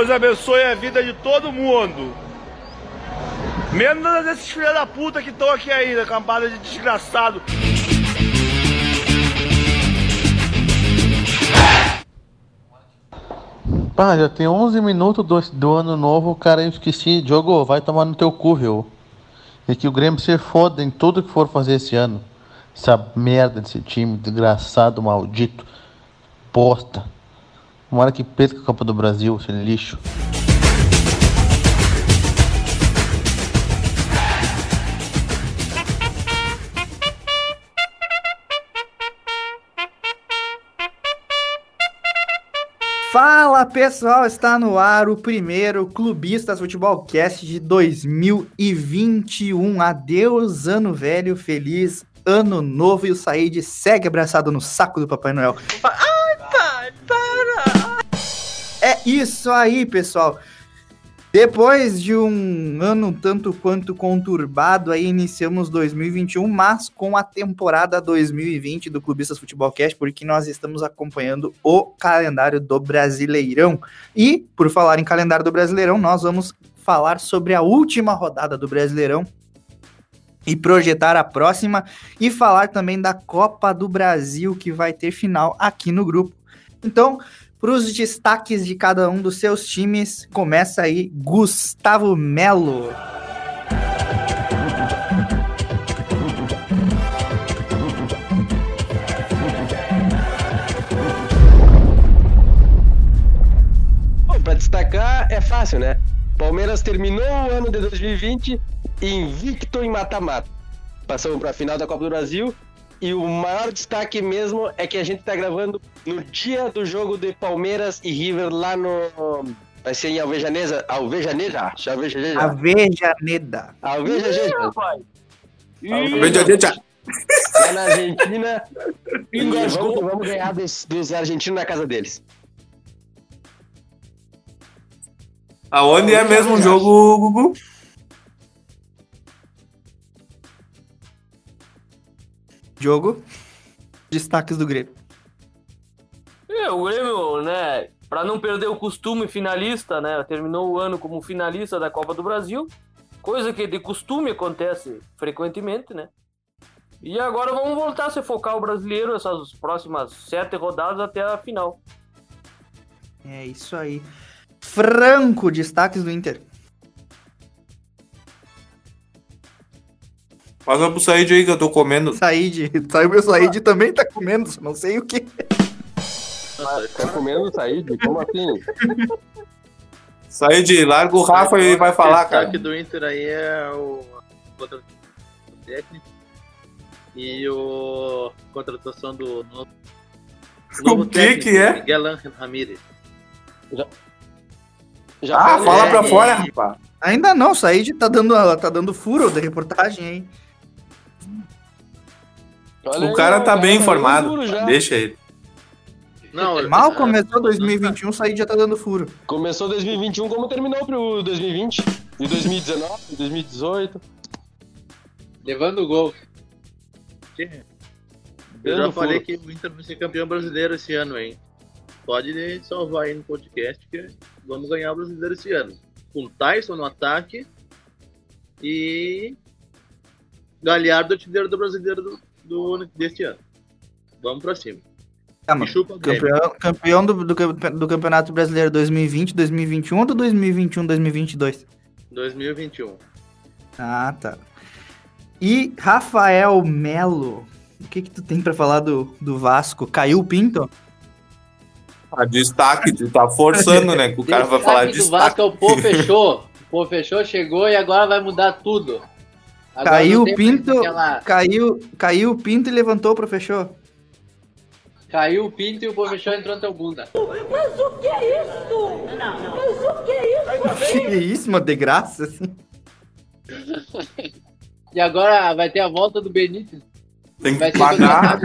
Deus abençoe a vida de todo mundo. Menos desses filhos da puta que estão aqui ainda, cambada de desgraçado. Pá, já tem 11 minutos do, do ano novo, cara, eu esqueci. Diogo, vai tomar no teu cu, viu? E que o Grêmio se foda em tudo que for fazer esse ano. Essa merda desse time, desgraçado, maldito. Bosta. Tomara que perca a Copa do Brasil, esse lixo. Fala pessoal, está no ar o primeiro Clubistas Futebol Cast de 2021. Adeus, ano velho, feliz ano novo e o Said segue abraçado no saco do Papai Noel. Isso aí, pessoal. Depois de um ano tanto quanto conturbado, aí iniciamos 2021, mas com a temporada 2020 do Clubistas Futebol Cast, porque nós estamos acompanhando o calendário do Brasileirão. E, por falar em calendário do Brasileirão, nós vamos falar sobre a última rodada do Brasileirão e projetar a próxima e falar também da Copa do Brasil que vai ter final aqui no grupo. Então, para os destaques de cada um dos seus times, começa aí Gustavo Melo. Para destacar é fácil, né? Palmeiras terminou o ano de 2020 invicto em mata-mata. Passamos para a final da Copa do Brasil e o maior destaque mesmo é que a gente tá gravando no dia do jogo de Palmeiras e River lá no. Vai ser em Alvejanesa. Alvejaneda? Alvejaneda. Avejaneda. Alvejaneda. Alvejaneda. Lá na Argentina. e vamos, vamos ganhar dos, dos argentinos na casa deles. Aonde é mesmo o jogo, Gugu? Jogo. Destaques do Grêmio. É, o Grêmio, né, para não perder o costume finalista, né, terminou o ano como finalista da Copa do Brasil, coisa que de costume acontece frequentemente, né? E agora vamos voltar a se focar o brasileiro essas próximas sete rodadas até a final. É isso aí. Franco, destaques do Inter. Passa pro Said aí que eu tô comendo. Said, saiu meu Said também tá comendo, não sei o que. Tá comendo Said? Como assim? Said, larga o Rafa e vai falar, cara. O destaque do Inter aí é o o técnico e o contratação do novo, O que que é? Miguel Ángel Ramírez. Já Ah, fala é, pra é. fora, rapaz. Ainda não, Said tá dando, tá dando furo da reportagem aí. Olha O aí, cara tá bem dando informado. já. Deixa ele. Não, Mal ah, começou 2021, Said já tá dando furo. Começou 2021 como terminou pro 2020. E 2019, 2018. Levando o gol. Eu já falei furo. que o Inter vai ser campeão brasileiro esse ano, hein? Pode salvar aí no podcast que vamos ganhar o brasileiro esse ano. Com Tyson no ataque e Galhardo artilheiro do brasileiro do, do deste ano. Vamos pra cima. Tá, mano. o. Campeão, campeão do, do, do Campeonato Brasileiro 2020, 2021 ou do 2021, 2022? 2021. Ah, tá. E Rafael Melo. O que que tu tem pra falar do, do Vasco? Caiu o Pinto? Ah, destaque, tu tá forçando, né? Que o cara vai falar Destaque destaque. Vasco é o Pô fechou. O Pô fechou, chegou e agora vai mudar tudo. Agora Caiu não o mais Pinto. aquela- Caiu, caiu o Pinto e levantou pro fechou. Caiu o Pinto e o fechou entrou no teu bunda. Que isso, mano, de graça, assim. E agora vai ter a volta do Benítez. Tem Vai que ser pagar.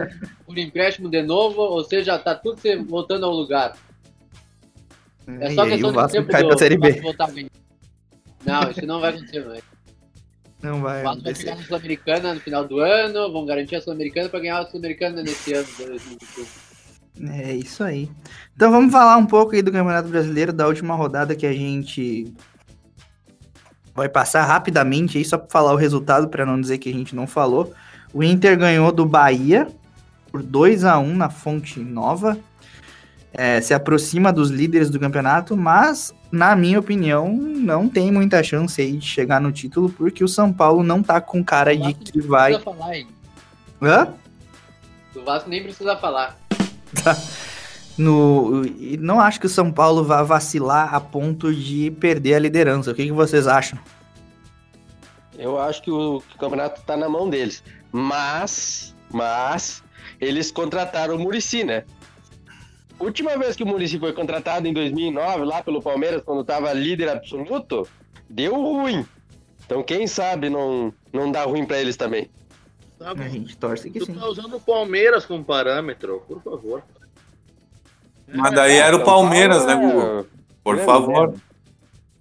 por empréstimo de novo, ou seja, tá tudo se voltando ao lugar. É só e aí questão o de tempo cai do pra Série B. voltar bem. Não, isso não vai acontecer, velho. Não vai O Vasco vai pegar a Sul-Americana no final do ano, vão garantir a Sul-Americana pra ganhar a Sul-Americana nesse ano de 2021. É isso aí. Então vamos falar um pouco aí do Campeonato Brasileiro, da última rodada que a gente vai passar rapidamente aí, só para falar o resultado, para não dizer que a gente não falou. O Inter ganhou do Bahia por 2 a 1 na Fonte Nova. É, se aproxima dos líderes do campeonato, mas, na minha opinião, não tem muita chance aí de chegar no título, porque o São Paulo não tá com cara de que vai. Não precisa falar, hein? Hã? Do Vasco nem precisa falar. No, e não acho que o São Paulo vá vacilar a ponto de perder a liderança. O que, que vocês acham? Eu acho que o, que o campeonato tá na mão deles. Mas, mas, eles contrataram o Murici, né? Última vez que o Murici foi contratado em 2009, lá pelo Palmeiras, quando tava líder absoluto, deu ruim. Então, quem sabe não, não dá ruim pra eles também. Tá A gente torce que Tu sim. tá usando o Palmeiras como parâmetro, por favor. Mas daí era o Palmeiras, né? É, Por grande favor.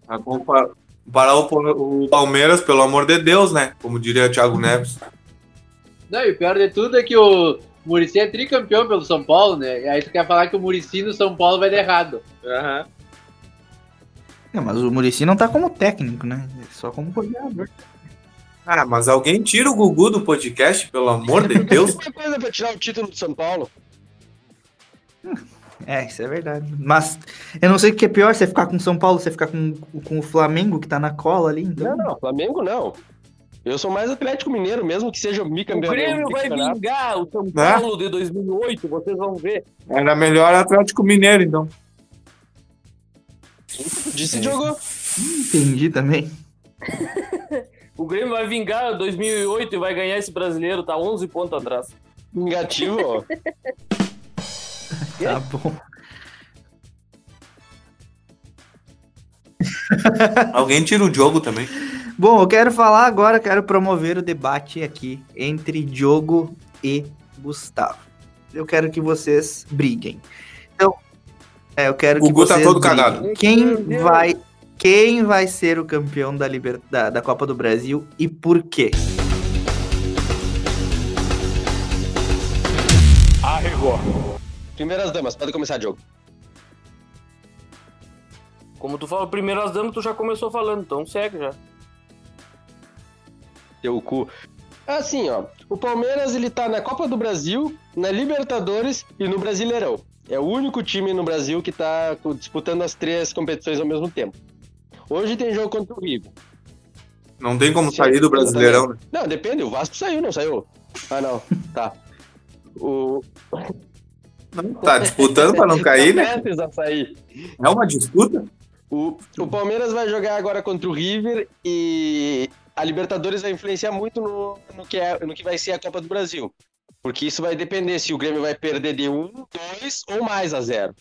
A compa- Comparar o, Pa- o Palmeiras, pelo amor de Deus, né? Como diria Thiago Neves. Não, e o pior de tudo é que o Murici é tricampeão pelo São Paulo, né? E aí tu quer falar que o Murici no São Paulo vai dar errado. Aham. É, mas o Murici não tá como técnico, né? É Só como coordenador. Ah, mas alguém tira o Gugu do podcast, pelo amor de Deus. Qualquer coisa pra tirar o título do São Paulo. É, isso é verdade. Mas eu não sei o que é pior, você ficar com o São Paulo, você ficar com, com o Flamengo, que tá na cola ali. Então... Não, não, Flamengo não. Eu sou mais Atlético Mineiro, mesmo que seja O bicampeão. Grêmio vai vingar o São Né? Paulo de 2008, vocês vão ver. Era melhor Atlético Mineiro, então. Disse jogou. Entendi também. O Grêmio vai vingar 2008 e vai ganhar esse brasileiro, tá 11 pontos atrás. Negativo, ó. Tá bom. Alguém tira o jogo também. Bom, eu quero falar agora, quero promover o debate aqui entre Diogo e Gustavo. Eu quero que vocês briguem. Então, é, eu quero O que Gugu tá vocês todo briguem. cagado. Quem vai, quem vai ser o campeão da, liber, da, da Copa do Brasil e por quê? Primeiras damas, pode começar, Diogo. Como tu falou, primeiro as damas, tu já começou falando, então segue já. Teu cu. Assim, ó. O Palmeiras, ele tá na Copa do Brasil, na Libertadores e no Brasileirão. É o único time no Brasil que tá disputando as três competições ao mesmo tempo. Hoje tem jogo contra o River. Não tem como sair do Brasileirão, né? Não, depende. O Vasco saiu, não saiu? Ah, não. Tá. O... Tá disputando pra não cair, né? Tá sair. É uma disputa? O, o Palmeiras vai jogar agora contra o River e a Libertadores vai influenciar muito no, no, que, é, no que vai ser a Copa do Brasil. Porque isso vai depender se o Grêmio vai perder de 1, 2 ou mais a 0.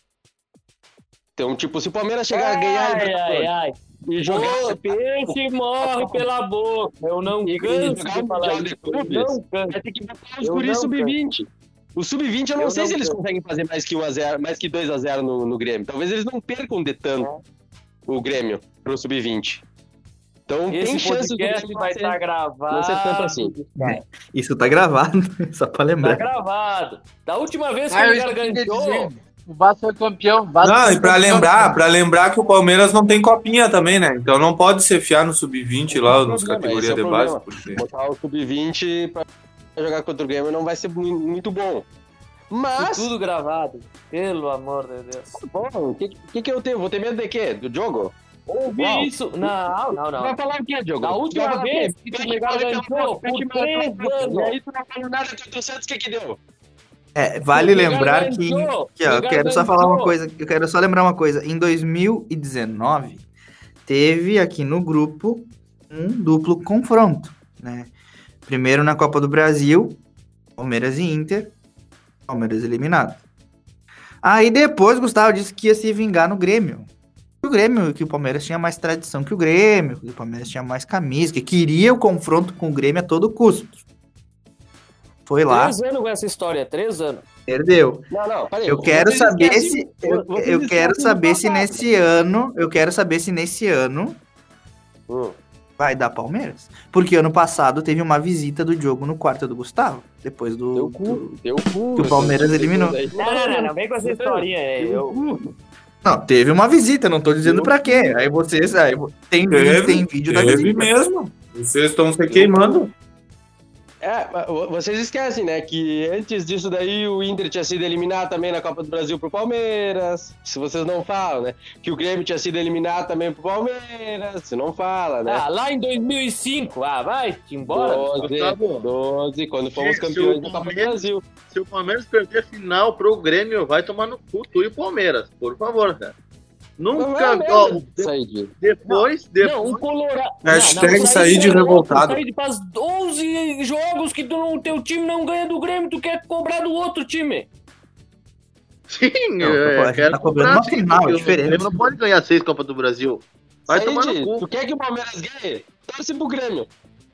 Então, tipo, se o Palmeiras chegar a ganhar a Ai, ai, ai. e jogar Ô, peixe morre pela boca. Eu não canso de um falar Mundial de isso. Clubes? Eu não canso. vai ter que botar os guris não, sub-20. O sub-20 eu não Eu sei não se eles quero. conseguem fazer mais que 1 a 0, mais que 2 a 0 no, no Grêmio. Talvez eles não percam de tanto o Grêmio pro sub-20. Então tem Esse chance do podcast Grêmio vai ser- estar gravado. não ser tanto assim. Isso tá gravado, só pra Tá lembrar. gravado. Da última vez que Ah, de gargantou, dizer. O Vasco foi campeão. o Vasco Não, e pra lembrar, pra lembrar que o Palmeiras não tem copinha também, né? Então não pode se fiar no sub-20 lá, é o nos problema, categorias é o de base. problema. Porque... Botar o sub-20 pra jogar contra o Grêmio não vai ser mu- muito bom. Mas, tudo gravado. Pelo amor de Deus. bom, o que, que, que eu tenho? Vou ter medo de quê? Do jogo? Ouvi Uau. isso. Não, não, não. Vai falar o quê, Diogo? Da Tu vai última vez que tu para garantiu campeão, por três anos. E aí tu não falou nada o Santos, o que que deu? É, vale lembrar que, que, ó, eu quero só falar uma coisa, eu quero só lembrar uma coisa. Em 2019 teve aqui no grupo um duplo confronto, né? Primeiro na Copa do Brasil, Palmeiras e Inter, Palmeiras eliminado. Aí depois Gustavo disse que ia se vingar no Grêmio. Que o Grêmio, que o Palmeiras tinha mais tradição que o Grêmio, que o Palmeiras tinha mais camisa, que queria o confronto com o Grêmio a todo custo. Foi lá, Três anos com essa história, três anos. perdeu. Não, não, peraí. Eu quero saber esquecem- se eu, eu quero do saber se nesse ano, eu quero saber se nesse ano Hum. Vai dar Palmeiras. Porque ano passado teve uma visita do Diogo no quarto do Gustavo. Depois do. Deu cu, deu cu. Que o Palmeiras eliminou. Não, não, não, não, vem com essa historinha aí. Eu, Não, teve uma visita, não tô dizendo pra quê. Aí vocês. Aí, tem, vídeo, tem vídeo da teve visita. mesmo. Vocês estão se queimando. É, vocês esquecem, né, que antes disso daí o Inter tinha sido eliminado também na Copa do Brasil pro Palmeiras. Se vocês não falam, né? Que o Grêmio tinha sido eliminado também pro Palmeiras. Se não fala, né? Ah, lá em 2005. Ah, vai-te embora. 12, Gustavo. 12, quando fomos Se- campeões da Copa do Brasil. Se o Palmeiras perder a final pro Grêmio, vai tomar no cu tu e o Palmeiras. Por favor, cara. Não Nunca. é ó, mesmo, de- Said. depois, Não, o depois. Colorado. Hashtag sair de revoltado. Sair faz 11 jogos que tu não, teu time não ganha do Grêmio, tu quer cobrar do outro time. Sim, Não, é, quero tá cobrando cobrar uma final, é o diferente. Grêmio não pode ganhar seis Copas do Brasil. Vai Said, tomar no cu. tu quer que o Palmeiras ganhe? Torce pro Grêmio.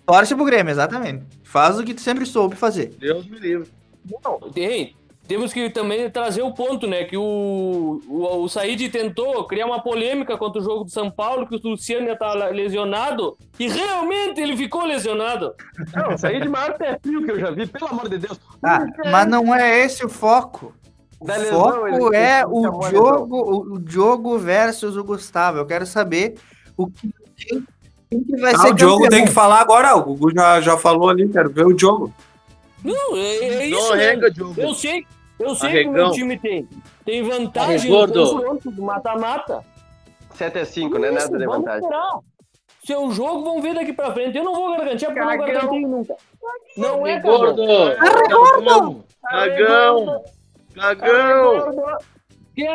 Torce pro Grêmio, exatamente. Faz o que tu sempre soube fazer. Deus me livre. Não, ei, temos que também trazer o ponto, né? Que o, o, o Said tentou criar uma polêmica contra o jogo do São Paulo, que o Luciano ia estar lesionado, e realmente ele ficou lesionado. Não, saí de maior pé frio que eu já vi, pelo amor de Deus. Ah, mas não é esse o foco. O Da lesão, foco é ele o chamou a jogo, o, o jogo versus o Gustavo. Eu quero saber o que quem, quem que vai Ah, ser o Diogo campeão. tem que falar agora. O Gugu já, já falou ali, quero ver o Diogo. Não, é, é isso. Não arrega, Diogo. Eu sei, eu sei que o meu Arregão. time tem. Tem vantagem Arregordo. no confronto do mata-mata. 7 a 5, não é Isso, nada de vantagem. esperar. Seu jogo, vamos ver daqui pra frente. Eu não vou garantir, porque eu não garanti nunca. Não é, Gordo. cagão. Cagão. Cagão.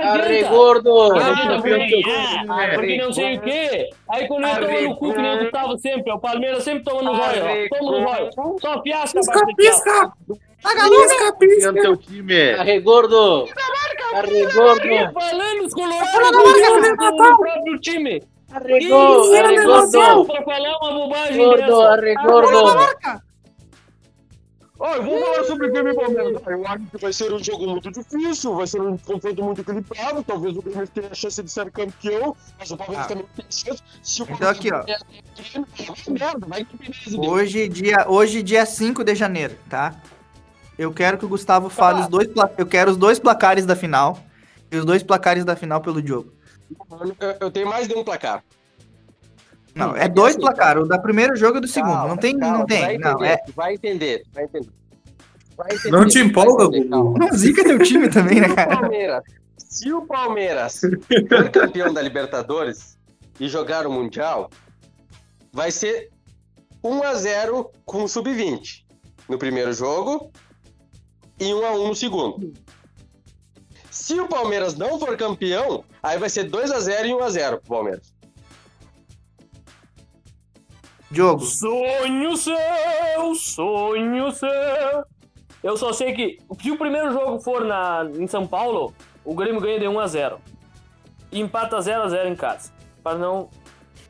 Arregordo. Ah, Arregão. ah, porque não sei o quê. Aí quando ele toma no cu, que nem o Gustavo sempre, o Palmeiras sempre toma no zóio. Toma no zóio. Só fiasca, vai Pisca, fiasca. pisca. Quem é teu time? Arregordo. Arregordo. Falando os colorados do, próprio time. Arregordo. Isso, Arregordo. Pra falar uma bobagem Gordo. Arregordo. Ó, eu vou falar sobre o Grêmio Palmeiras. Eu acho que vai ser um jogo muito difícil, vai ser um confronto muito equilibrado. Talvez o Grêmio tenha a chance de ser campeão, mas o Palmeiras Ah. também tem chance. Se o Então aqui, ó. Palmeiras ganhar, vai merda, vai que beleza. Hoje, dia, hoje, dia 5 de janeiro, tá? Eu quero que o Gustavo fale os dois Eu quero os dois placares da final. E os dois placares da final pelo jogo. Eu, eu tenho mais de um placar. Não, é dois assim, placares. O da primeiro jogo e do segundo. Calma, não tem, calma, não Vai tem. Não, entender, é. vai entender, vai entender. Vai entender, Não te vai empolga, entender. Não zica teu time também, né, Se o cara? Palmeiras, se o Palmeiras for campeão da Libertadores e jogar o Mundial, vai ser 1 a 0 com o sub-20 no primeiro jogo e 1 a 1 no segundo. Se o Palmeiras não for campeão, aí vai ser 2 a 0 e 1 a 0 pro Palmeiras. Diogo. Sonho seu, sonho seu. Eu só sei que se o primeiro jogo for na, em São Paulo, o Grêmio ganha de 1 a 0 E empata 0 a 0 em casa. Para não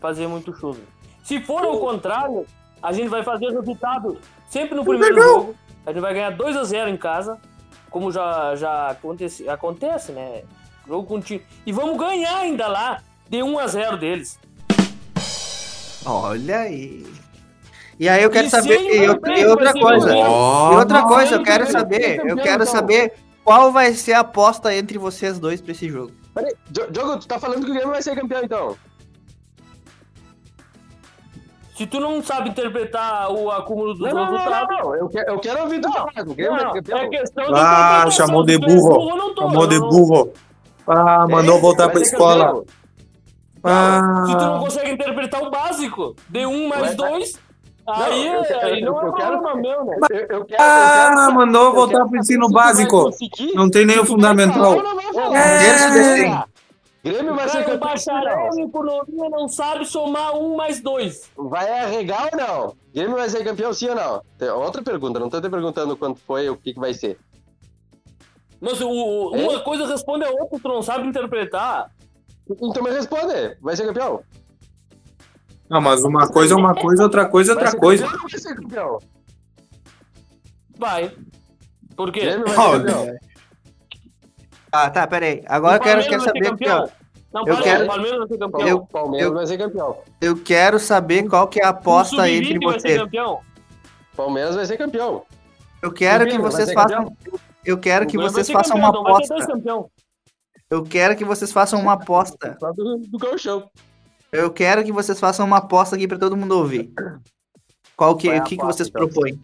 fazer muito chuva. Se for ao contrário, a gente vai fazer o resultado sempre no primeiro jogo. A gente vai ganhar 2 a 0 em casa. Como já, já acontece, acontece, né? Jogo com time. E vamos ganhar ainda lá de 1 a 0 deles. Olha aí. E aí eu quero E saber. E, outra- e outra coisa. campeão. E outra coisa, eu quero saber. Eu quero saber qual vai ser a aposta entre vocês dois pra esse jogo. Peraí, Diogo, tu tá falando que o Grêmio vai ser campeão então? Se tu não sabe interpretar o acúmulo dos Não, não, não, resultados. não, Eu, quero, eu quero ouvir tu falar. O Grêmio vai ser Não, campeão. é questão Ah, interpretação. chamou de é burro. eu não tô, Chamou de não. burro. Ah, mandou É, voltar vai pra ser escola. Ah, Se tu não consegue interpretar o básico, de um mais Vai- dois, aí, eu quero- aí não eu é quero- problema meu, né? Eu, eu quero, eu quero Ah, mandou eu voltar quero pro ensino básico. Não tem nem o fundamental. ou Grêmio vai ser o campeão. bacharel em economia não sabe somar um mais dois. Vai arregar ou não? Grêmio vai ser campeão sim ou não? Tem outra pergunta, não tô te perguntando quanto foi o que, que vai ser. Mas o, o- É? uma coisa responde a outra, tu não sabe interpretar. Então me responde, vai ser campeão? Não, mas uma coisa é uma coisa, outra coisa é Vai outra ser coisa. campeão ou vai ser campeão? Vai. Por quê? Grêmio vai ser campeão. Ah, tá, pera aí. Agora eu quero, quero saber aqui, ó. Não, Eu para, quero- o Palmeiras vai ser campeão. Eu- Palmeiras eu- vai ser campeão. Eu quero saber qual que é a aposta Sub-20 entre vai ser vocês. campeão. Palmeiras vai ser campeão. Eu quero que vocês façam. Eu quero que vocês façam campeão, uma ter aposta. Eu quero que vocês façam uma aposta. Do, do Gauchão. Eu quero que vocês façam uma aposta aqui pra todo mundo ouvir. Qual que, é o que, que aposta, vocês então? propõem?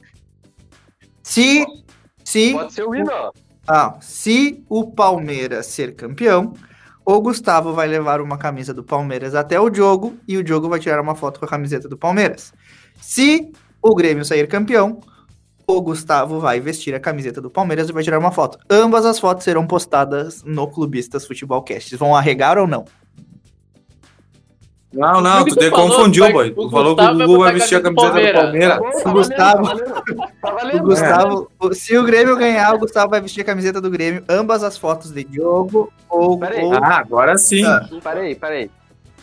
Se, se, Pode ser o hino. Ah, se o Palmeiras ser campeão, o Gustavo vai levar uma camisa do Palmeiras até o jogo e o Diogo vai tirar uma foto com a camiseta do Palmeiras. Se o Grêmio sair campeão, o Gustavo vai vestir a camiseta do Palmeiras e vai tirar uma foto. Ambas as fotos serão postadas no Clubistas Futebolcast. Vão arregar ou não? Não, não, tu tu falou, confundiu, boy. Tu falou que Gustavo o Gugu vai vestir a camisa do camiseta do Palmeiras. O Gustavo, Tá o. Gustavo, o- se o Grêmio ganhar, o Gustavo vai vestir a camiseta do Grêmio. Ambas as fotos de Diogo ou, Peraí. ou Ah, agora sim. Ah. Parei, parei.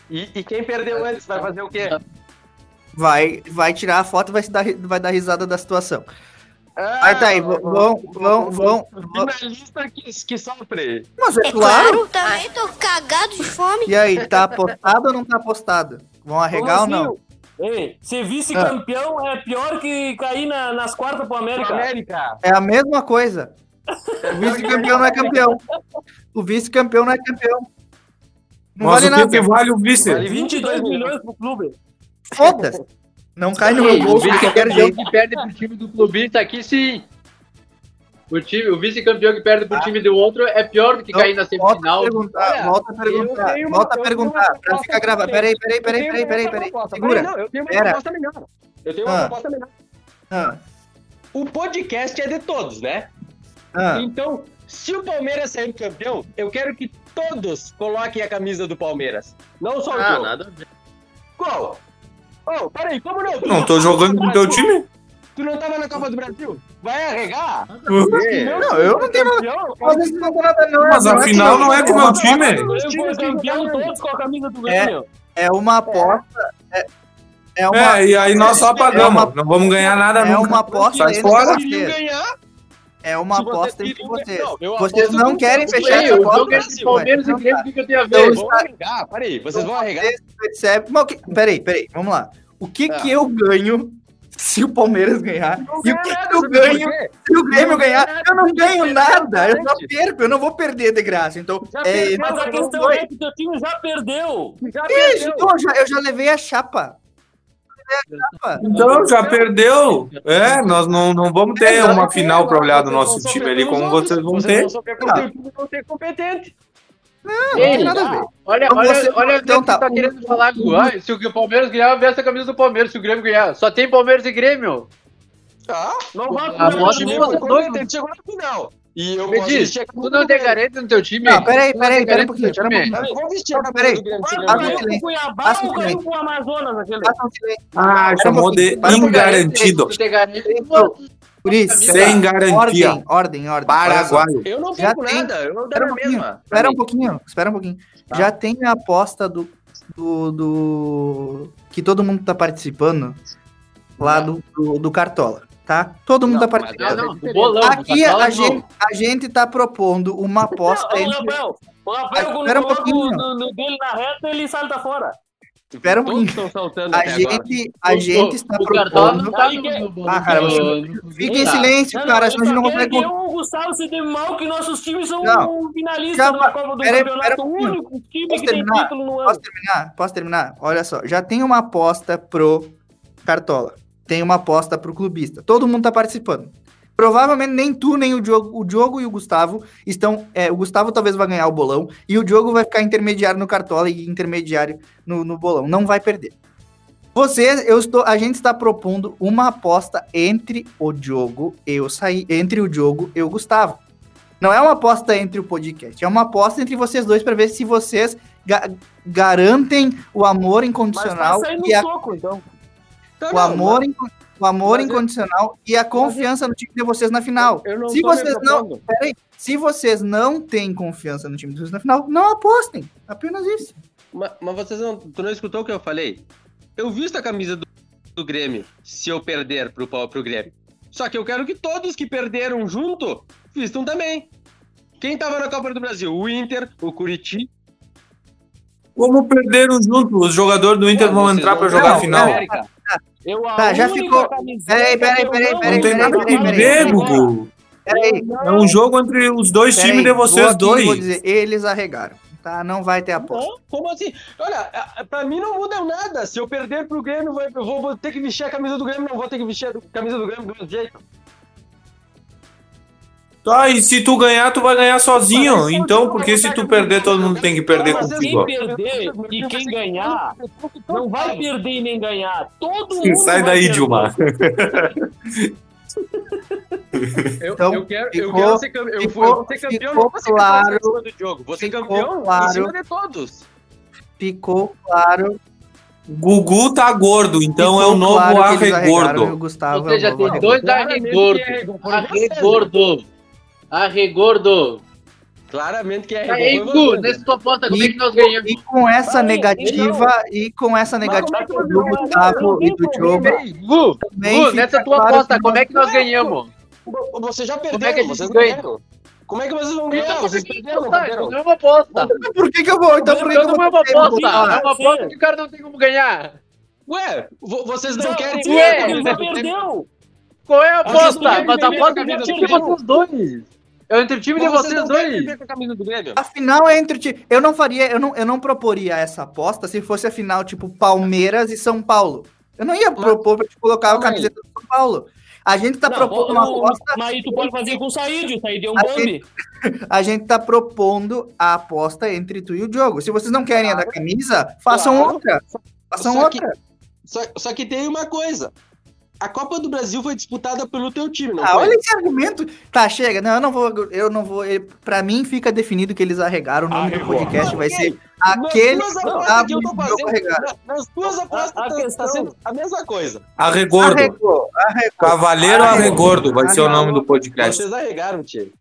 E, e quem perdeu antes vai fazer o quê? vai, vai tirar a foto e vai, se dar, vai dar risada da situação. Ah, Aí tá aí, vão, vão, vão, vão. Finalista que, que sofre. Mas é claro. Também tô cagado de fome. E aí, tá apostado ou não tá apostado? Vão arregar ou Como não? Ei, ser vice-campeão é pior que cair na- nas quartas pro América. América. É a mesma coisa. O vice-campeão não é campeão. O vice-campeão não é campeão. Não Mas vale o que, nada. que vale o vice? Vale 22 milhões pro clube. Foda-se. Não cai no meu bolso de qualquer vice-campeão jeito. que perde pro time do clubista aqui, sim. O, time, o vice-campeão que perde pro time do outro é pior do que Então, cair na Volta a semifinal. perguntar, volta a perguntar, volta a perguntar, pra ficar gravado. Peraí, peraí, peraí, peraí, peraí, peraí. Segura. Não, eu tenho uma Pera. proposta melhor. Eu tenho uma Ah. proposta melhor. Ah, O podcast é de todos, né? ah. Então, se o Palmeiras sair campeão, eu quero que todos coloquem a camisa do Palmeiras. Não só o Ah, Diogo. nada a ver. Qual? Oh, peraí, como não? Tu Não tô jogando no com o teu time? Tu não tava na Copa do Brasil? Vai arregar? Não, eu não tenho nada. Não tem nada, não. Mas é afinal não é com o meu time. Grêmio foi campeão todos com a camisa do Grêmio. É uma aposta. É, é uma, É, e aí nós só É pagamos. uma- Não vamos ganhar nada é nunca. uma aposta Sai fora. ganhar. É uma aposta entre tira- vocês. Não, Vocês não com querem fechar essa aposta. entre Palmeiras e Então Grêmio, o que eu tenho a Então ver? Vão arregar, peraí, vocês vão arregar. Vocês percebem. Mas o que... Peraí, peraí, vamos lá. O que Ah. que eu ganho se o Palmeiras ganhar? Não E o que nada, que eu ganho se o Grêmio ganhar? nada, Eu não ganho nada. Eu só perco. Eu não vou perder de graça. Então, Já é, perdeu, Mas a questão é que teu time já perdeu. Já Isso, perdeu. então eu já, eu já levei a chapa. Então, já perdeu. É, nós não, não vamos ter uma final pra olhar do nosso time ali como vocês vão ter. Vocês vão competente. Não Ei, tem nada a ver. Olha, Então olha, você- olha então o que tá, tá o- querendo falar com ah, Se o Palmeiras ganhar, veste a camisa do Palmeiras. Se o Grêmio ganhar, só tem Palmeiras e Grêmio. Tá? Não vai pro time o Grêmio. você foi doido. competente, chegou na final. E eu Me diz, tu não tem careta no teu time? Não, peraí, peraí, peraí um pouquinho, pera um pouquinho. Eu vou vestir a camisa Peraí. do Grêmio. o um pro silêncio. Cuiabá um ou caiu silêncio. pro Amazonas aquele? Um. Ah, chamou de um ingarantido. Por isso. Sem garantia. Ordem, ordem, ordem. Paraguaio. Eu não perco nada, eu não Espera dou um mesma. espera um pouquinho, espera um pouquinho. Tá. Já tem a aposta do, do, do- que todo mundo tá participando lá do, do, do Cartola, tá? Todo mundo Não, tá participando. Não, não, o bolão. Aqui Cartola a não. gente, a gente tá propondo uma aposta Não, o entre... Rafael, o quando um pouquinho. o no, no dele na reta, ele salta fora. Espera um pouquinho. A agora. gente, a gente está o Cartola não propondo... tá Ah, cara, você- Fique em tá. silêncio, Não, cara, eu senão a gente não consegue... quero que eu, o Gustavo se dê mal, que nossos times são Não. finalistas Já da Copa do pera Campeonato, pera um o único time Posso que tem terminar? título no Posso ano. terminar? Posso terminar? Olha só, já tem uma aposta pro Cartola. Tem uma aposta pro clubista. Todo mundo tá participando. Provavelmente nem tu, nem o Diogo, o Diogo e o Gustavo estão. é, o Gustavo talvez vai ganhar o bolão e o Diogo vai ficar intermediário no Cartola e intermediário no, no bolão. Não vai perder. Vocês, eu estou, a gente está propondo uma aposta entre o Diogo e o Saí, entre o Diogo e o Gustavo. Não é uma aposta entre o podcast, é uma aposta entre vocês dois para ver se vocês ga- garantem o amor Mas incondicional tá saindo e a, soco, então. Tá, o não, amor, inco- o amor mas eu- incondicional e a confiança no time de vocês na final. Eu não Se vocês não, peraí, se vocês não têm confiança no time de vocês na final, não apostem. Apenas isso. Mas, mas vocês não. Tu não escutou o que eu falei? Eu visto a camisa do, do Grêmio se eu perder pro, pau- pro Grêmio. Só que eu quero que todos que perderam junto vistam também. Quem tava na Copa do Brasil? O Inter, o Curitiba. Como perderam junto? Os jogadores do Inter vão Vocês entrar não pra jogar a final. América. Eu, Tá, já ficou- Peraí, peraí, peraí, não peraí, Não tem peraí, nada peraí, que ver, peraí. Gugu. É um jogo entre os dois peraí, times de vocês aqui Vou dois. dizer, eles arregaram, tá? Não vai ter aposta. Não, como assim? Olha, pra mim não muda nada. Se eu perder pro Grêmio, eu vou- ter que vestir a camisa do Grêmio, não vou ter que vestir a camisa do Grêmio do mesmo jeito. Tá, e se tu ganhar, tu vai ganhar sozinho. Mas Então, porque se tu perder, todo mundo tem que perder Mas contigo. Quem perder e quem ganhar, não vai perder e nem ganhar. Todo mundo Sai daí. Dilma. Eu, Então, eu quero, eu ficou- quero ser campeão. Eu, ficou- eu vou ser campeão, ficou não ser claro- campeão em cima do jogo. Vou ser ficou campeão claro- em cima de todos. Ficou claro. Gugu tá gordo, então ficou é o novo claro que eles arregaram e arregordo. o Gustavo Ou seja, é o novo tem dois Claramente arregordos. que é Arregordo. Arregordo. Claramente que é Aí, você. nessa tua aposta, como é E, que nós ganhamos? e com essa negativa, e com essa negativa é que do você- Gustavo não, e do não, Diogo, Gu, nessa tua claro aposta, que como é que nós ganhamos? Você já perdeu, Como é que a gente vocês ganha? ganharam. Como é que vocês vão Então, ganhar? é Vocês que perderam, não tá? perderam? Não é uma aposta. Por que que eu vou? Então por que que eu Então vou não é uma que aposta. É uma aposta que o cara não tem como ganhar. Ué, vo- vocês não Já, querem Ué. já perdeu. Qual é a aposta? Mas a aposta é Grêmio? vocês dois. É entre o time de vocês querem dois. a final é entre ti. Eu não faria, eu não, eu não proporia essa aposta se fosse a final tipo Palmeiras e São Paulo. Eu não ia propor pra te colocar a camiseta do São Paulo. A gente tá Não, propondo o- uma o- aposta, Mas aí tu pode fazer com o Said. O Said é um A Bambi. a gente tá propondo a aposta entre tu e o Diogo. Se vocês não querem a da camisa, façam Claro. outra. Façam Só que- outra. Só, só que tem uma coisa. A Copa do Brasil foi disputada pelo teu time, não Ah, foi? olha esse argumento. Tá, chega. Não, eu não vou. Eu não vou. ele- Pra mim fica definido que eles arregaram. O nome do Arregou. podcast vai Ok. ser aquele Nas duas apostas que eu tô do fazendo, nas duas apostas A- a tá, questão- tá sendo a mesma coisa. Arregordo. Arregou, arregou. Cavaleiro Arregordo vai ser o nome do podcast. Vocês arregaram, tio.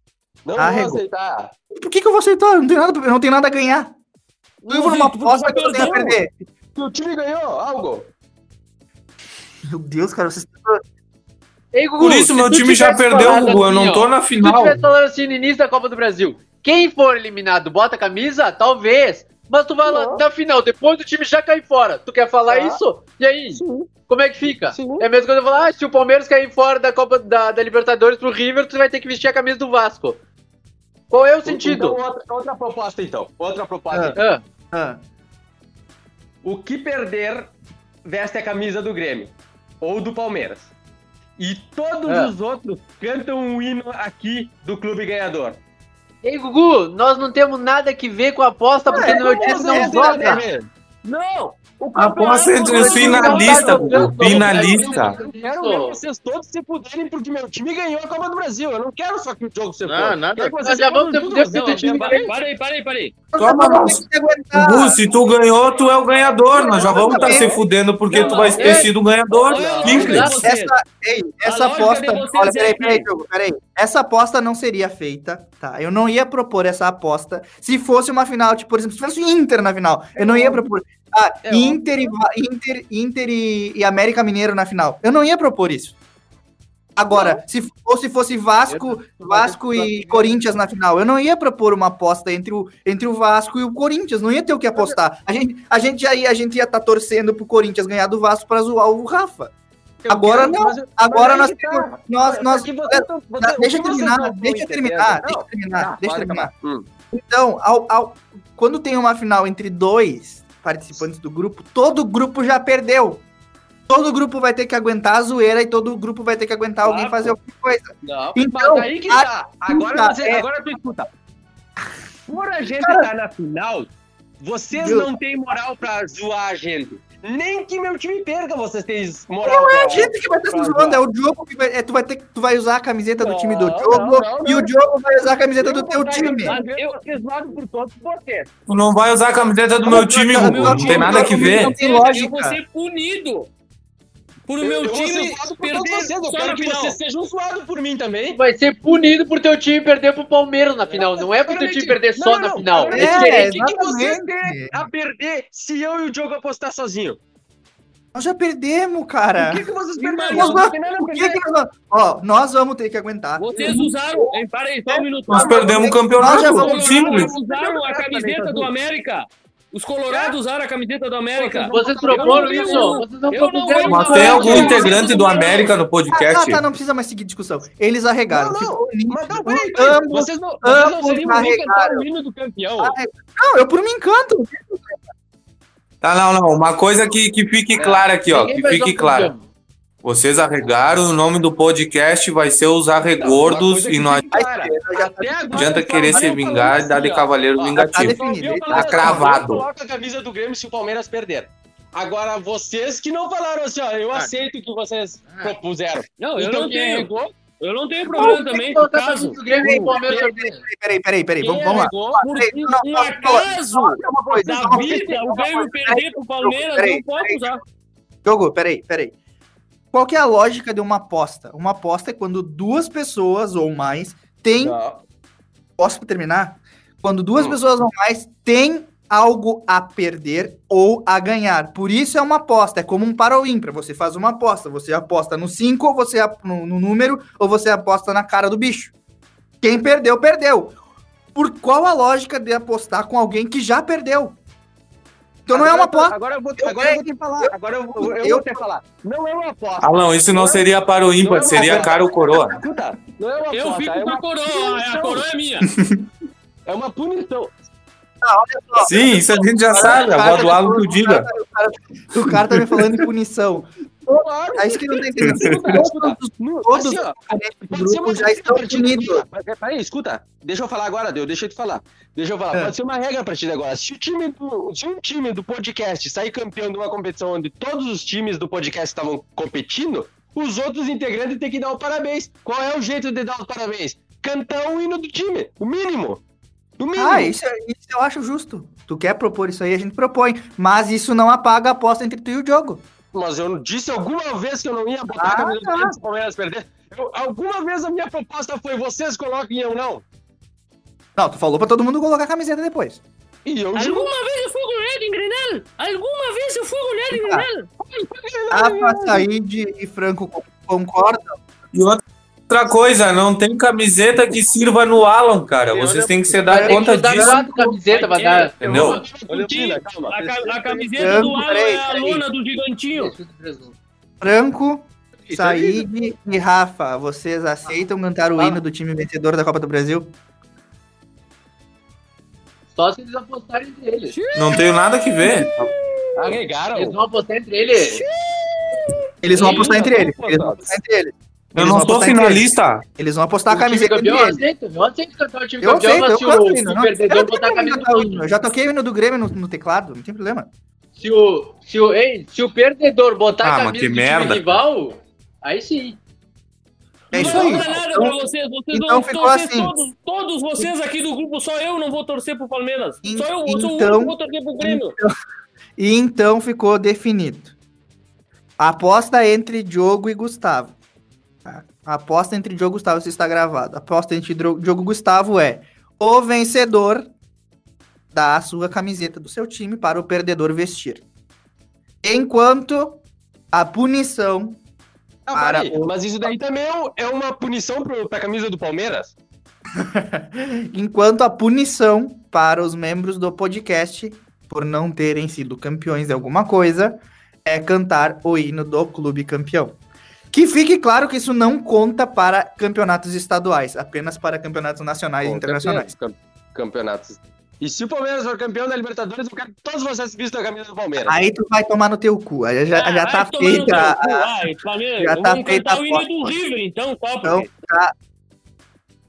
Não Arregou. vou aceitar. Por que, que eu vou aceitar? Eu não tenho nada, não tenho nada a ganhar. Eu vou numa aposta que eu tenho a perder. O time ganhou algo. Meu Deus, cara, vocês Ei, Gugu, Por isso meu time já perdeu, Gugu. Eu assim, não tô na Se tu final. tivesse falando assim no início da Copa do Brasil, quem for eliminado bota a camisa, talvez. Mas tu vai lá na final, depois do time já cair fora. Tu quer falar Tá. isso? E aí? Como é que fica? Sim. É a mesma coisa eu falar, ah, se o Palmeiras cair fora da Copa da, da Libertadores pro River, tu vai ter que vestir a camisa do Vasco. Qual é o sentido? Então, outra, outra proposta, então. Outra proposta. Ah. Ah, Ah, O que perder veste a camisa do Grêmio ou do Palmeiras. E todos Ah. os outros cantam o hino aqui do clube ganhador. Ei, Gugu, nós não temos nada que ver com a aposta, porque no meu time não têm nada a! O Aposta campeonato entre os finalistas, tá. Finalista. Eu quero ver vocês todos se fuderem porque meu time ganhou a Copa do Brasil. Eu não quero só que o jogo se Não, nada. Que Nós já vamos ter o time. Parei, parei, parei. Toma, que. Gugu, se tu ganhou, tu é o ganhador. Nós já vamos estar se fudendo porque tu vai ter sido o ganhador. Simples. Essa, aposta. Olha, é peraí, que- peraí, Diogo, peraí. Essa aposta não seria feita, tá? Eu não ia propor essa aposta se fosse uma final, tipo, por exemplo, se fosse Inter na final. Eu não ia propor. Ah, Inter, e, Inter, Inter e, e América Mineiro na final. Eu não ia propor isso. Agora, se fosse, fosse Vasco, Vasco e Corinthians na final, eu não ia propor uma aposta entre o, entre o Vasco e o Corinthians, não ia ter o que apostar. A gente, a gente ia, a gente ia estar torcendo pro Corinthians ganhar do Vasco para zoar o Rafa. Eu Agora quero- não. mas eu- Agora nós temos. tá. Nós, nós, Tá, deixa terminar, não deixa eu terminar, entendendo- deixa eu terminar, Tá, deixa eu terminar. Hum. Então, ao, ao- quando tem uma final entre dois participantes do grupo, todo grupo já perdeu. Todo grupo vai ter que aguentar a zoeira e todo grupo vai ter que aguentar alguém Claro. fazer alguma coisa. Não, Então, aí que tá. Agora, você, é- agora tu escuta. Por a gente estar na final, vocês não têm moral pra zoar a gente. Nem que meu time perca, vocês têm moral Não é a gente que vai estar se zoando, é o jogo que vai, é, tu vai ter tu vai usar a camiseta do Não, time do não, e não. o Diogo vai usar a camiseta do Eu teu time. Eu zoado por todos vocês. Tu não vai usar a camiseta do meu time. Não tem nada que ver. Não tem Eu lógica. vou ser punido por o Eu- meu eu time zoado perder vocês. Eu só quero na que final. vocês sejam zoados por mim também. vai ser punido por teu time perder pro Palmeiras na final. Não é pro teu time perder só Não, na não, final. não, É É. O que, que vocês exatamente. têm a perder se eu e o Diogo apostar sozinho? Nós já perdemos, cara. O que, que vocês perderam? Nós Não tem o que que nós vamos- Ó, nós vamos ter que aguentar. Vocês usaram. Hein, para aí, só um minuto. Nós perdemos o Nós já campeonato. vamos- Simples. Usaram a camiseta do América. Os colorados usaram a camiseta do América. Vocês proporam isso? Vocês não propuseram Mas tem algum integrante do América no Ah, podcast? tá, tá, não precisa mais seguir discussão. Eles arregaram. Não, não. Mas não, peraí, Vocês não, vocês não seriam o hino do campeão. Não, eu por mim encanto. Tá, não, não. Uma coisa que, que fique clara aqui, ó. Ninguém Que fique clara. Vocês arregaram, o nome do podcast vai ser Os Arregordos e não adianta querer se vingar e dar de cavaleiro Ó, vingativo. tá definido. Tá assim, ó, cravado. Coloca a camisa do Grêmio se o Palmeiras perder. Agora, vocês que não falaram assim, ó, eu aceito o que vocês propuseram. Não, eu Então, não tenho. arregou, Eu não tenho problema também, por caso. do Grêmio e o Palmeiras perder. Peraí, peraí, peraí. quem Vamos, vamos lá. Por Peraí, um, acaso da vida, o Grêmio perder pro Palmeiras, Peraí, não pode peraí. usar. Jogo, peraí, peraí. Qual que é a lógica de uma aposta? Uma aposta é quando duas pessoas ou mais têm. Não. Posso terminar? Quando duas Hum. pessoas ou mais têm algo a perder ou a ganhar. Por isso é uma aposta. É como um para ou ímpar. Você faz uma aposta. Você aposta no 5, ou você no, no número, ou você aposta na cara do bicho. Quem perdeu, perdeu. Por qual a lógica de apostar com alguém que já perdeu? Então não é uma aposta. Agora eu vou, Eu agora eu vou ganhei. te falar. Agora eu, vou- eu, Eu- vou te falar. Não é uma aposta. Alão, isso não seria para o ímpar, seria cara ou coroa. Escuta, não é uma Eu aposta. fico é com a coroa, a punição. coroa é minha. É uma punição. Sim, isso a gente já sabe. A voz do Alan que o diga. O cara tá me falando em punição. Claro. É isso que não tem. Todos, todos assim, os ó, componentes do Pode ser grupo uma já regra estão punidos. Peraí, escuta. Deixa eu falar agora, Deu. Deixa eu te falar. Deixa eu falar. É. Pode ser uma regra a partir de agora. Se, o time do, se um time do podcast sair campeão de uma competição onde todos os times do podcast estavam competindo, os outros integrantes têm que dar o parabéns. Qual é o jeito de dar os parabéns? Cantar o hino do time. O mínimo. O mínimo. Ah, isso, isso eu acho justo. Tu quer propor isso aí, a gente propõe. Mas isso não apaga a aposta entre tu e o Diogo. Mas eu disse alguma vez que eu não ia botar Ah, a camisa do tá. Grêmio se o Palmeiras perder. Eu- alguma vez a minha proposta foi vocês coloquem eu não. Não, tu falou pra todo mundo colocar a camiseta depois. E eu juro. Alguma vez eu fui goleado em Grenal? Alguma vez eu fui goleado em Grenal? Said e Franco co- concordam. E outra coisa, não tem camiseta que sirva no Alan, cara. Vocês têm que se dar conta dar disso. quatro camisetas pra dar. Entendeu? Olha, filha, calma. A, ca- a camiseta do Alan é a lona do gigantinho. Franco, é Said e Rafa, vocês aceitam cantar o hino do time vencedor da Copa do Brasil? Só se eles apostarem entre eles. Não tenho nada que ver. Arregaram. Eles vão apostar entre eles. Eles vão apostar entre eles. Eles vão apostar entre eles. Eu Eles não sou finalista. Eles vão apostar a camiseta campeão, eu aceito. Eu aceito cantar o time Eu campeão, aceito, mas eu se canto o o, hino. se o Não, perdedor eu botar a. Eu já toquei o hino do Grêmio no, no teclado, não tem problema. Se o, se o, ei, se o perdedor botar Ah, a mas camisa que do merda. time rival, aí sim. É isso aí. nada Então, pra vocês. Vocês então vão ficou torcer assim. todos, todos vocês aqui do grupo, só eu não vou torcer pro Palmeiras. Só eu, eu sou o então- único que vou torcer pro Grêmio. E então ficou definido. Aposta entre Diogo e Gustavo. A aposta entre Diogo e Gustavo, isso está gravado. A aposta entre Diogo e Gustavo é o vencedor dá a sua camiseta do seu time para o perdedor vestir. Enquanto a punição Ah, Para peraí, o- Mas isso daí também é é uma punição pro, pra camisa do Palmeiras? Enquanto a punição para os membros do podcast, por não terem sido campeões de alguma coisa, é cantar o hino do clube campeão. Que fique claro que isso não conta para campeonatos estaduais, apenas para campeonatos nacionais e internacionais. Campeonatos. E se o Palmeiras for campeão da Libertadores, eu quero que todos vocês vistam a camisa do Palmeiras. Aí tu vai tomar no teu cu. Aí já, Ah, já tá feita. a- ai, Palmeiras, já tá feita a o hino aposta. do River, então, qual? Então, tá.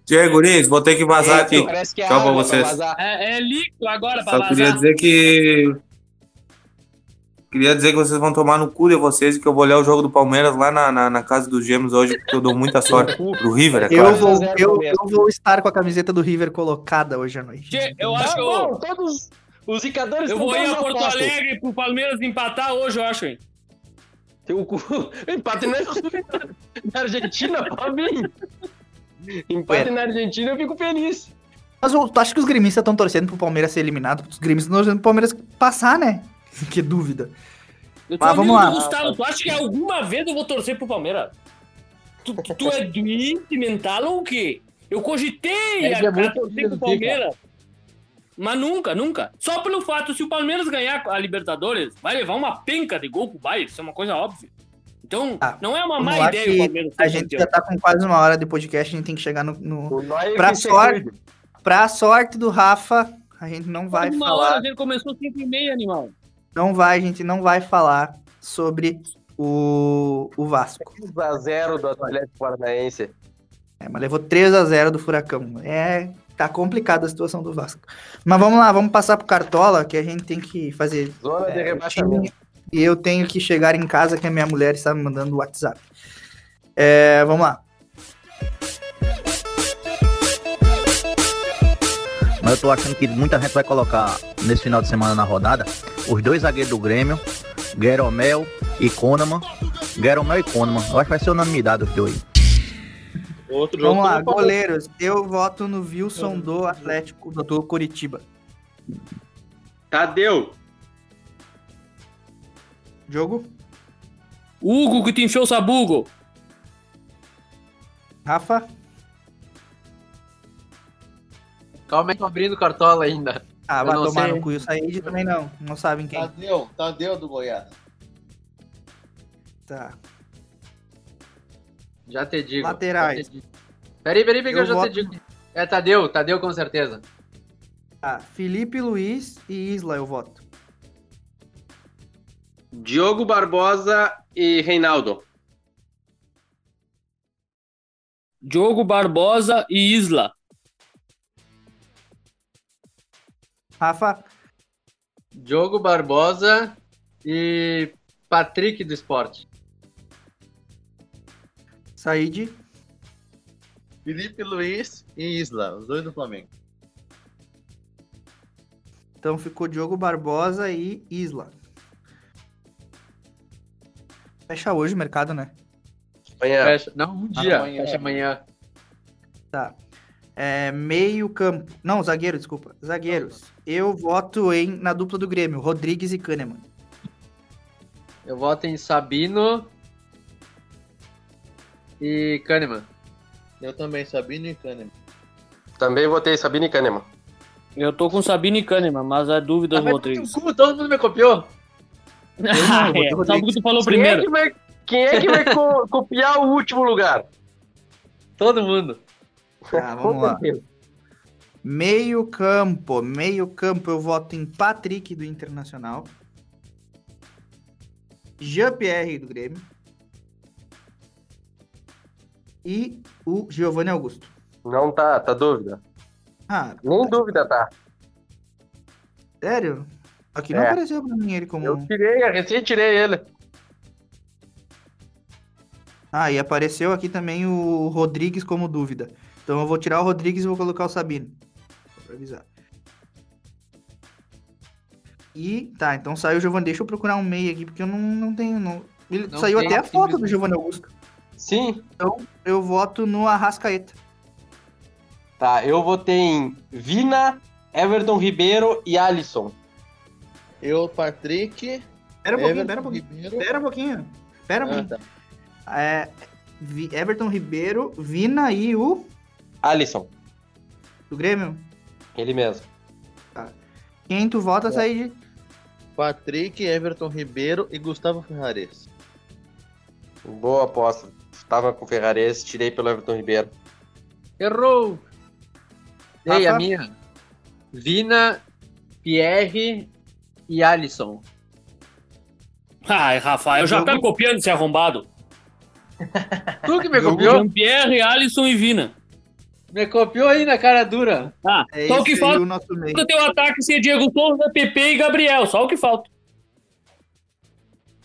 Diego Guris, vou ter que vazar aqui. Parece que é Tchau pra vocês. vazar. É, é líquido agora pra Só vazar. queria dizer que. Queria dizer que vocês vão tomar no cu de vocês e que eu vou olhar o jogo do Palmeiras lá na, na, na casa dos Gêmeos hoje, porque eu dou muita sorte pro River, é Eu claro. vou, 4 a 0 eu, Palmeiras. eu vou estar com a camiseta do River colocada hoje à noite. Tchê, Eu Tá acho que bom, eu, todos os zicadores eu estão vou ir a Porto apostos. Alegre pro Palmeiras empatar hoje, eu acho, hein? Teu cu. Empate na, na Argentina, mim. Empate Ué. na Argentina, eu fico feliz. Mas eu- tu acha que os gremistas estão torcendo pro Palmeiras ser eliminado? Os gremistas estão torcendo pro Palmeiras passar, né? que dúvida. Eu tô Mas vamos lá. Gustavo, tu acha que alguma vez eu vou torcer pro Palmeiras? Tu, tu- tu é doente mental ou o quê? Eu cogitei Ele a, é a muito torcer pro Palmeiras. Mas nunca, nunca. Só pelo fato, se o Palmeiras ganhar a Libertadores, vai levar uma penca de gol pro Bayern, isso é uma coisa óbvia. Então, Ah, não é uma má ideia o Palmeiras A gente campeão. já tá com quase uma hora de podcast, a gente tem que chegar no. no... Pra se sorte, pra sorte do Rafa, a gente não vai uma falar. hora, a gente começou 5 e meia, animal. Não vai, a gente não vai falar sobre o, o Vasco. 3x0 do Atlético Paranaense. É, mas levou 3 a 0 do Furacão. É, tá complicada a situação do Vasco. Mas vamos lá, vamos passar pro Cartola, que a gente tem que fazer. Zona de é, rebaixamento. time, e eu tenho que chegar em casa, que a minha mulher está me mandando o WhatsApp. É, vamos lá. Mas eu tô achando que muita gente vai colocar nesse final de semana na rodada os dois zagueiros do Grêmio, Gueromel e Konaman. Gueromel e Konaman. Eu acho que vai ser unanimidade os dois. Outro. Vamos lá, goleiros. Eu voto no Wilson do Atlético do Curitiba. Tadeu. Jogo? Hugo que te encheu o sabugo. Rafa? Calma aí, tô abrindo cartola ainda. Ah, vai não tomar sei. no cu. E o Said também não. Não sabem quem. Tadeu, Tadeu do Goiás. Tá. Já te digo. Laterais. já te digo. Peraí, peraí, peraí, que eu, Eu já voto- te digo. É Tadeu, Tadeu com certeza. Tá. Felipe Luiz e Isla eu voto. Diogo Barbosa e Reinaldo. Diogo Barbosa e Isla. Rafa? Diogo Barbosa e Patrick do Esporte. Said? Felipe Luiz e Isla, os dois do Flamengo. Então ficou Diogo Barbosa e Isla. Fecha hoje o mercado, né? Amanhã. Fecha. Não, um dia. Amanhã. Fecha amanhã. Tá. É, meio campo. Não, zagueiro, desculpa. Zagueiros. Eu voto em na dupla do Grêmio, Rodrigues e Kahneman. Eu voto em Sabino e Kahneman. Eu também, Sabino e Kahneman. Também votei Sabine Kahneman. Eu tô com Sabine e Kahneman, mas a dúvida Ah, do Rodrigues. todo mundo me copiou. Ah, é, falou Quem é primeiro. que vai, quem é que vai co- copiar o último lugar? Todo mundo. Tá, vamos lá. Meio campo. Meio campo eu voto em Patrick do Internacional. Jean-Pierre do Grêmio. E o Giovanni Augusto. Não tá, tá dúvida. Ah, Nem dúvida tá. sério? Aqui não É. apareceu pra mim ele como. Eu tirei, eu recém tirei ele. Ah, e apareceu aqui também o Rodrigues como dúvida. Então eu vou tirar o Rodrigues e vou colocar o Sabino. Pra avisar. E tá, então saiu o Giovanni. Deixa eu procurar um meio aqui, porque eu não, não tenho. Não... Ele Não saiu tem, até a foto do Giovanni Augusto. Sim. Eu voto no Arrascaeta. Tá, eu votei em Vina, Everton Ribeiro e Alisson. Eu, Patrick, Pera um pouquinho, Everton pera um pouquinho. Ribeiro. Pera um pouquinho. Pera um Ah, pouquinho. tá. É, Everton Ribeiro, Vina e o Alisson, do Grêmio. Ele mesmo. Quem tu vota, Said? Patrick, Everton Ribeiro e Gustavo Ferrares. Boa aposta. Tava com o Ferrares, tirei pelo Everton Ribeiro. Errou! Ei, a minha. Vina, Pierre e Alisson. Ai, Rafael, já tá copiando esse arrombado. Tu que me copiou? Jean-Pierre, Alisson e Vina. Me copiou aí na cara dura. Ah, É só o que falta o nosso meio. do teu ataque ser Diego Souza, PP e Gabriel. Só o que falta.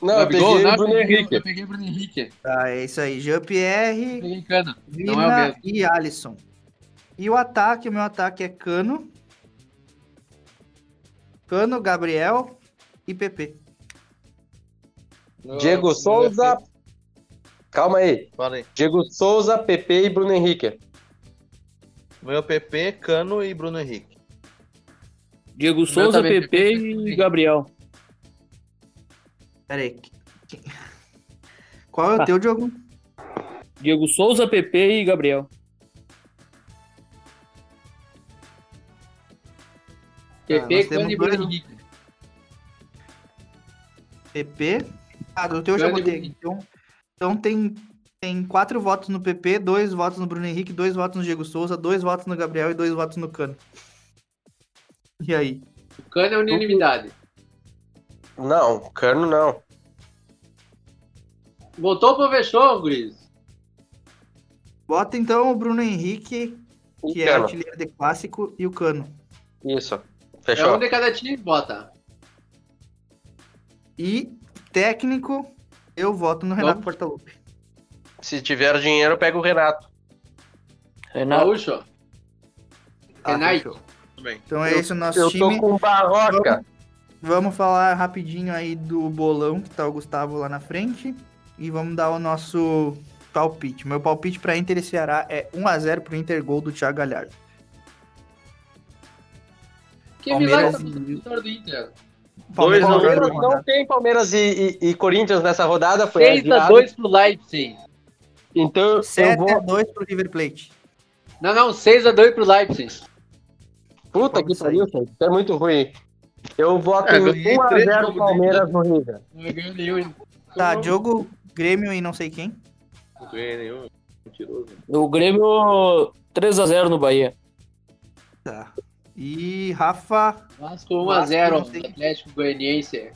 Não, eu peguei o Bruno Henrique. Eu peguei o Bruno Henrique. Tá, é isso aí. Jean-Pierre, é Vina mesmo. e Alisson. E o ataque, o meu ataque é Cano. Cano, Gabriel e PP. Diego Souza. Calma aí. Fala aí. Diego Souza, PP e Bruno Henrique. Meu PP, Cano e Bruno Henrique. Diego Souza, PP PP e Gabriel. Pera aí. que- que- Qual é o Tá. teu jogo? Diego Souza, PP e Gabriel. PP, nós Cano e Bruno Henrique. PP. Ah, do teu eu já botei. Então, então tem, tem quatro votos no PP, dois votos no Bruno Henrique, dois votos no Diego Souza, dois votos no Gabriel e dois votos no Cano. E aí? O Cano é unanimidade. Não, Cano não. Voltou pro fechou, Guris. Bota então o Bruno Henrique, E que é Cano. artilheiro de clássico, e o Cano. Isso. É Fechou. um de cada time, bota. E técnico, eu voto no Renato Vamos. Portaluppi. Se tiver dinheiro, pega o Renato. Renato. Gaúcho. Ah. Tudo bem. Então é esse o nosso Eu time. tô com barroca. Vamos falar rapidinho aí do bolão que tá o Gustavo lá na frente. E vamos dar o nosso palpite. Meu palpite pra Inter e Ceará é 1x0 pro Inter, gol do Thiago Galhardo. Que Palmeiras milagre vitória do Inter. Palmeiras Dois a não Palmeiras não tem Palmeiras e, e- e Corinthians nessa rodada. Foi 6x2 adiado. pro Leipzig. Então eu 7x2 vou. pro River Plate. Não, não, 6x2 pro Leipzig. Puta que Vamos sair. pariu, gente. Isso é muito ruim. Eu voto É, em ganhei três 1x0 jogos Palmeiras no River. Não ganhou nenhum. Tá, jogo Grêmio e não sei quem. Não ganhei nenhum. Mentiroso. O Grêmio 3x0 no Bahia. Tá. E Rafa, Vasco 1x0 Vasco, não sei. Atlético Goianiense.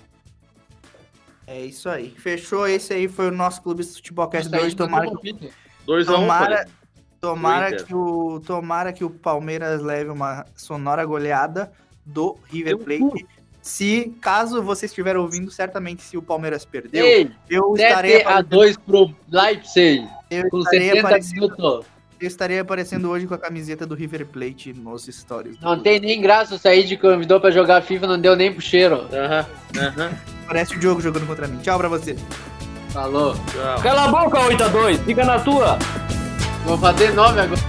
É isso aí. Fechou, esse aí foi o nosso Clube de Futebolcast de Tá aí, hoje. Tomara, mandou palpite. 2x1, tomara, tomara, Inter. que o, tomara que o Palmeiras leve uma sonora goleada do River Plate. Se, caso você estiver ouvindo, certamente se o Palmeiras perdeu, Ei, eu estarei, aparecendo, 7x2 pro Leipzig. eu, Com estarei 70 aparecendo, minutos. Eu estarei aparecendo hoje com a camiseta do River Plate nos stories. Não tem nem graça o Said convidou pra jogar FIFA, não deu nem pro cheiro. Aham, aham. Parece o Diogo jogando contra mim. Tchau pra você. Falou. Tchau. Cala a boca, 8x2. Fica na tua. Vou fazer 9 agora.